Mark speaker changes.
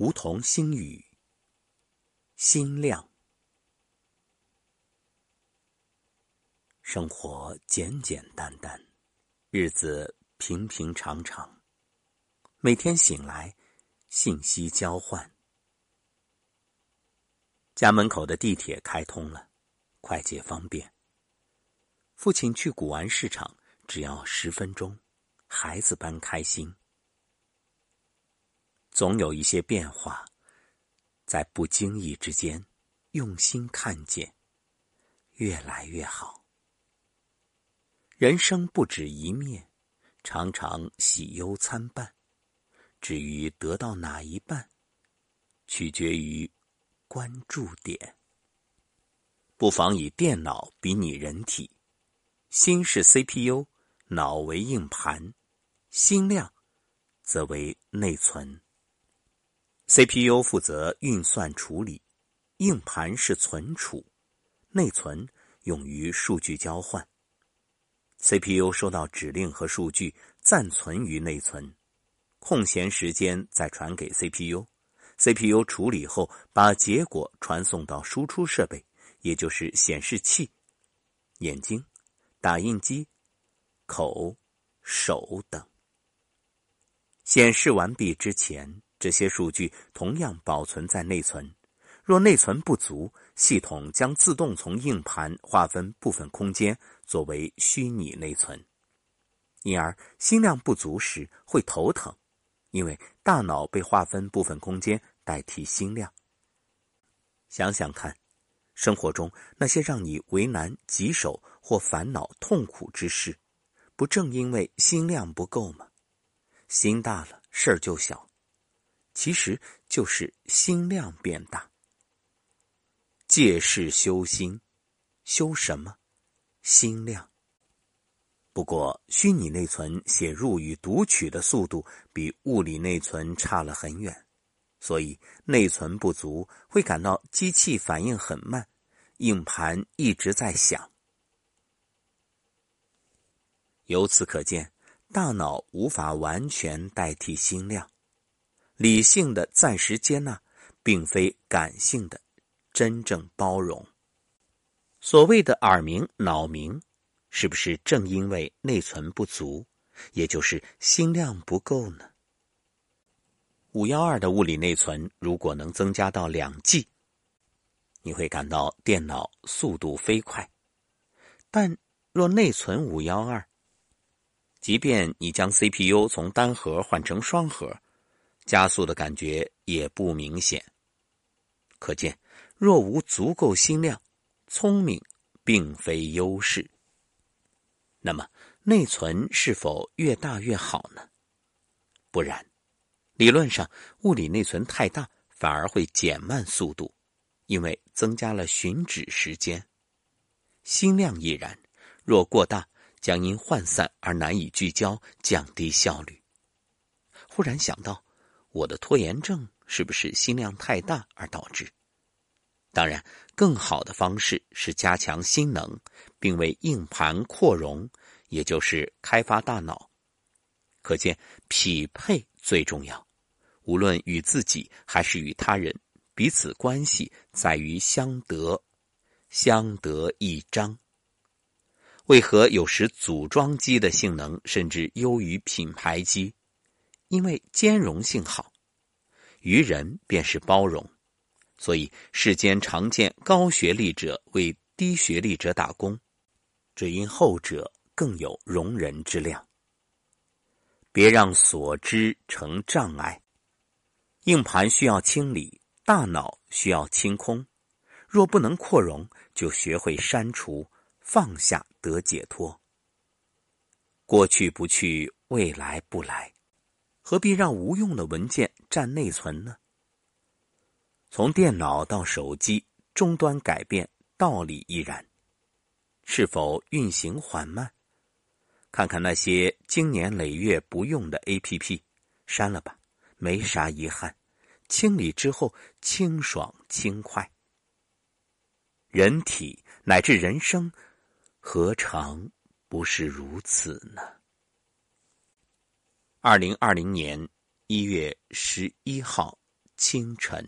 Speaker 1: 梧桐新语，心亮。生活简简单单，日子平平常常。每天醒来，信息交换。家门口的地铁开通了，快捷方便。父亲去古玩市场只要十分钟，孩子般开心。总有一些变化，在不经意之间，用心看见，越来越好。人生不止一面，常常喜忧参半。至于得到哪一半，取决于关注点。不妨以电脑比拟人体，心是 CPU，脑为硬盘，心量则为内存。CPU 负责运算处理，硬盘是存储，内存用于数据交换。CPU 收到指令和数据暂存于内存，空闲时间再传给 CPU，CPU 处理后把结果传送到输出设备，也就是显示器、眼睛、打印机、口、手等。显示完毕之前。这些数据同样保存在内存，若内存不足，系统将自动从硬盘划分部分空间作为虚拟内存。因而，心量不足时会头疼，因为大脑被划分部分空间代替心量。想想看，生活中那些让你为难、棘手或烦恼、痛苦之事，不正因为心量不够吗？心大了，事儿就小。其实就是心量变大。借势修心，修什么？心量。不过，虚拟内存写入与读取的速度比物理内存差了很远，所以内存不足会感到机器反应很慢，硬盘一直在响。由此可见，大脑无法完全代替心量。理性的暂时接纳，并非感性的真正包容。所谓的耳鸣、脑鸣，是不是正因为内存不足，也就是心量不够呢？五幺二的物理内存如果能增加到两 G，你会感到电脑速度飞快；但若内存五幺二，即便你将 CPU 从单核换成双核，加速的感觉也不明显，可见若无足够心量，聪明并非优势。那么内存是否越大越好呢？不然，理论上物理内存太大反而会减慢速度，因为增加了寻址时间。心量亦然，若过大，将因涣散而难以聚焦，降低效率。忽然想到。我的拖延症是不是心量太大而导致？当然，更好的方式是加强心能，并为硬盘扩容，也就是开发大脑。可见，匹配最重要。无论与自己还是与他人，彼此关系在于相得，相得益彰。为何有时组装机的性能甚至优于品牌机？因为兼容性好，于人便是包容，所以世间常见高学历者为低学历者打工，只因后者更有容人之量。别让所知成障碍。硬盘需要清理，大脑需要清空。若不能扩容，就学会删除，放下得解脱。过去不去，未来不来。何必让无用的文件占内存呢？从电脑到手机，终端改变道理依然。是否运行缓慢？看看那些经年累月不用的 A.P.P，删了吧，没啥遗憾。清理之后清爽轻快。人体乃至人生，何尝不是如此呢？二零二零年一月十一号。清晨。